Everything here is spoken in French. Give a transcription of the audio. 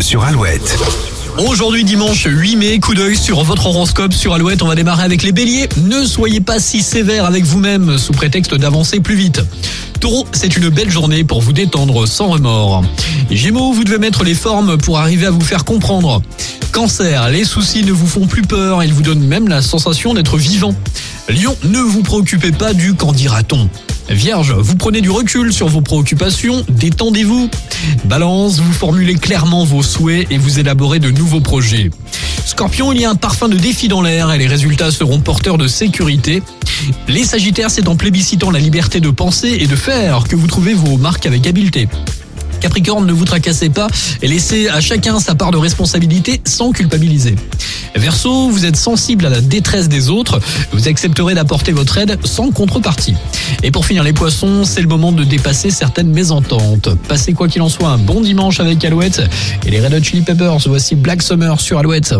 sur Alouette. Aujourd'hui dimanche 8 mai, coup d'œil sur votre horoscope sur Alouette. On va démarrer avec les béliers. Ne soyez pas si sévère avec vous-même sous prétexte d'avancer plus vite. Taureau, c'est une belle journée pour vous détendre sans remords. Gémeaux, vous devez mettre les formes pour arriver à vous faire comprendre. Cancer, les soucis ne vous font plus peur, ils vous donnent même la sensation d'être vivant. Lion, ne vous préoccupez pas du qu'en dira-t-on? Vierge, vous prenez du recul sur vos préoccupations, détendez-vous. Balance, vous formulez clairement vos souhaits et vous élaborez de nouveaux projets. Scorpion, il y a un parfum de défi dans l'air et les résultats seront porteurs de sécurité. Les Sagittaires, c'est en plébiscitant la liberté de penser et de faire que vous trouvez vos marques avec habileté. Capricorne, ne vous tracassez pas et laissez à chacun sa part de responsabilité sans culpabiliser. Verseau, vous êtes sensible à la détresse des autres, vous accepterez d'apporter votre aide sans contrepartie. Et pour finir les poissons, c'est le moment de dépasser certaines mésententes. Passez quoi qu'il en soit un bon dimanche avec Alouette et les Red Hot Chili Peppers. Voici Black Summer sur Alouette.